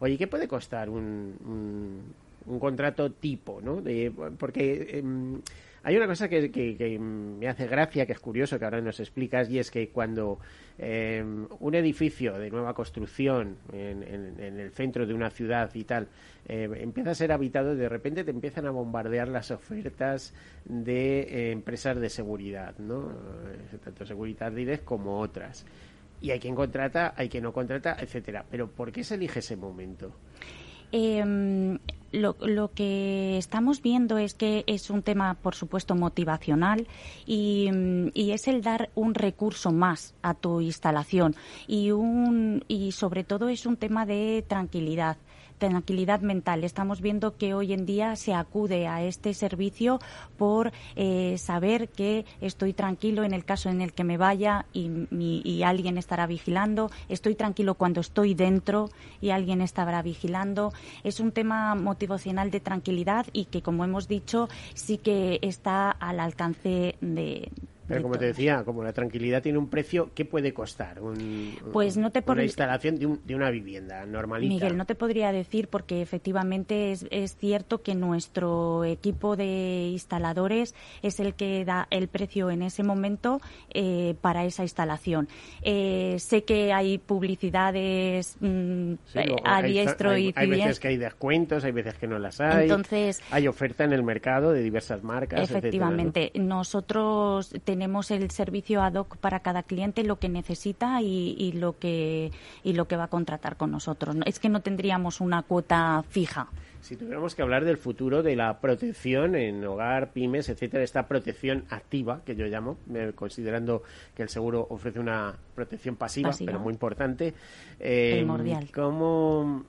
Speaker 1: Oye, ¿qué puede costar un, un, un contrato tipo, no? De- porque em, hay una cosa que, que- que me hace gracia, que es curioso, que ahora nos explicas, y es que cuando em, un edificio de nueva construcción en, en- el centro de una ciudad y tal eh, empieza a ser habitado, de repente te empiezan a bombardear las ofertas de eh, empresas de seguridad, ¿no? Eh, Tanto Seguridad Direct como otras. Y hay quien contrata, hay quien no contrata, etcétera. Pero ¿por qué se elige ese momento?
Speaker 2: Eh, lo, que estamos viendo es que es un tema, por supuesto, motivacional y, mm, y es el dar un recurso más a tu instalación y, un, y sobre todo es un tema de tranquilidad tranquilidad mental. Estamos viendo que hoy en día se acude a este servicio por eh, saber que estoy tranquilo en el caso en el que me vaya y, mi- y alguien estará vigilando. Estoy tranquilo cuando estoy dentro y alguien estará vigilando. Es un tema motivacional de tranquilidad y que, como hemos dicho, sí que está al alcance de.
Speaker 1: Pero como te decía, como la tranquilidad tiene un precio, ¿qué puede costar un,
Speaker 2: Pues no te
Speaker 1: una instalación de, un- de una vivienda normalita?
Speaker 2: Miguel, no te podría decir porque efectivamente es, es cierto que nuestro equipo de instaladores es el que da el precio en ese momento eh, para esa instalación. Eh, sé que hay publicidades mm,
Speaker 1: Sí,
Speaker 2: a
Speaker 1: hay-
Speaker 2: diestro
Speaker 1: hay,
Speaker 2: y
Speaker 1: hay veces que hay descuentos, hay veces que no las hay.
Speaker 2: Entonces-
Speaker 1: hay oferta en el mercado de diversas marcas. etcétera, ¿no?
Speaker 2: Efectivamente, nosotros te- tenemos el servicio ad hoc para cada cliente, lo que necesita y, lo que y lo que va a contratar con nosotros. Es que no tendríamos una cuota fija.
Speaker 1: Si tuviéramos que hablar del futuro de la protección en hogar, pymes, etcétera, esta protección activa que yo llamo, considerando que el seguro ofrece una protección pasiva, pero muy importante.
Speaker 2: Eh, Primordial.
Speaker 1: ¿Cómo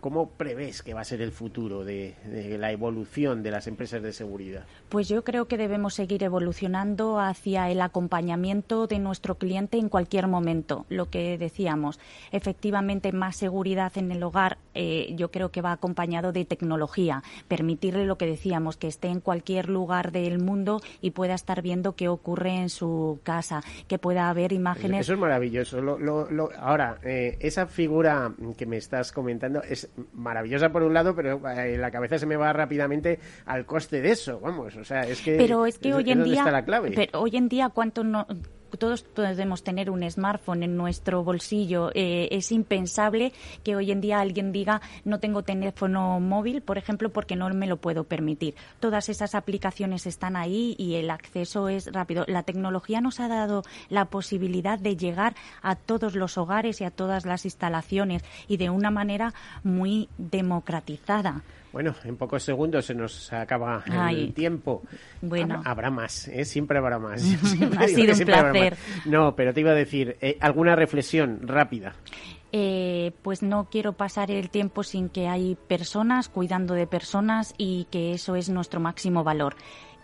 Speaker 1: ¿Cómo prevés que va a ser el futuro de, la evolución de las empresas de seguridad?
Speaker 2: Pues yo creo que debemos seguir evolucionando hacia el acompañamiento de nuestro cliente en cualquier momento. Lo que decíamos, efectivamente, más seguridad en el hogar, eh, yo creo que va acompañado de tecnología. Permitirle lo que decíamos, que esté en cualquier lugar del mundo y pueda estar viendo qué ocurre en su casa, que pueda haber imágenes.
Speaker 1: Eso es maravilloso. ahora, eh, esa figura que me estás comentando es maravillosa por un lado, pero eh, la cabeza se me va rápidamente al coste de eso, vamos, o sea, es que...
Speaker 2: Pero es que hoy en día... Pero hoy en día, ¿cuánto no todos podemos tener un smartphone en nuestro bolsillo. Eh, es impensable que hoy en día alguien diga no tengo teléfono móvil, por ejemplo, porque no me lo puedo permitir. Todas esas aplicaciones están ahí y el acceso es rápido. La tecnología nos ha dado la posibilidad de llegar a todos los hogares y a todas las instalaciones y de una manera muy democratizada.
Speaker 1: Bueno, en pocos segundos se nos acaba el tiempo.
Speaker 2: Bueno.
Speaker 1: Habrá más, ¿eh? siempre habrá más.
Speaker 2: ha sido un placer.
Speaker 1: No, pero te iba a decir, eh, ¿alguna reflexión rápida?
Speaker 2: Eh, pues no quiero pasar el tiempo sin que hay personas cuidando de personas y que eso es nuestro máximo valor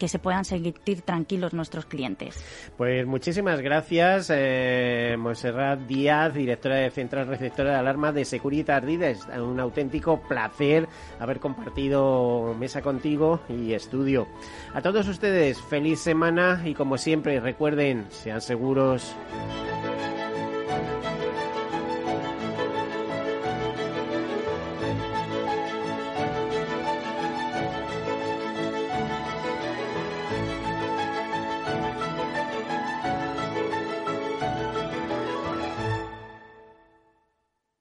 Speaker 2: que se puedan sentir tranquilos nuestros clientes.
Speaker 1: Pues muchísimas gracias, eh, Monserrat Díaz, directora de Central Receptora de Alarma de Securitas Dides. Un auténtico placer haber compartido mesa contigo y estudio. A todos ustedes, feliz semana y como siempre, recuerden, sean seguros.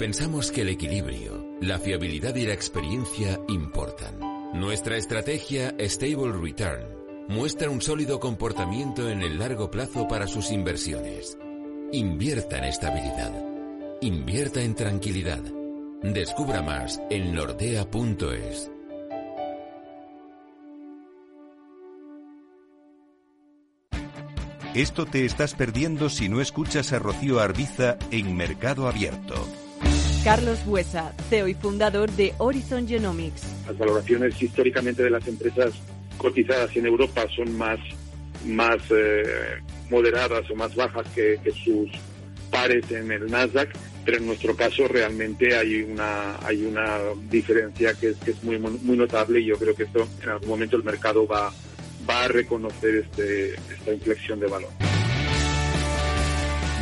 Speaker 12: pensamos que el equilibrio, la fiabilidad y la experiencia importan. Nuestra estrategia Stable Return muestra un sólido comportamiento en el largo plazo para sus inversiones. Invierta en estabilidad. Invierta en tranquilidad. Descubra más en nordea.es.
Speaker 10: Esto te estás perdiendo si no escuchas a Rocío Arbiza en Mercado Abierto.
Speaker 13: Carlos Buesa, CEO y fundador de Horizon Genomics.
Speaker 14: Las valoraciones históricamente de las empresas cotizadas en Europa son más, más eh, moderadas o más bajas que, sus pares en el Nasdaq, pero en nuestro caso realmente hay una, hay una diferencia que es, que es muy, muy notable y yo creo que esto en algún momento el mercado va, va a reconocer este, esta inflexión de valor.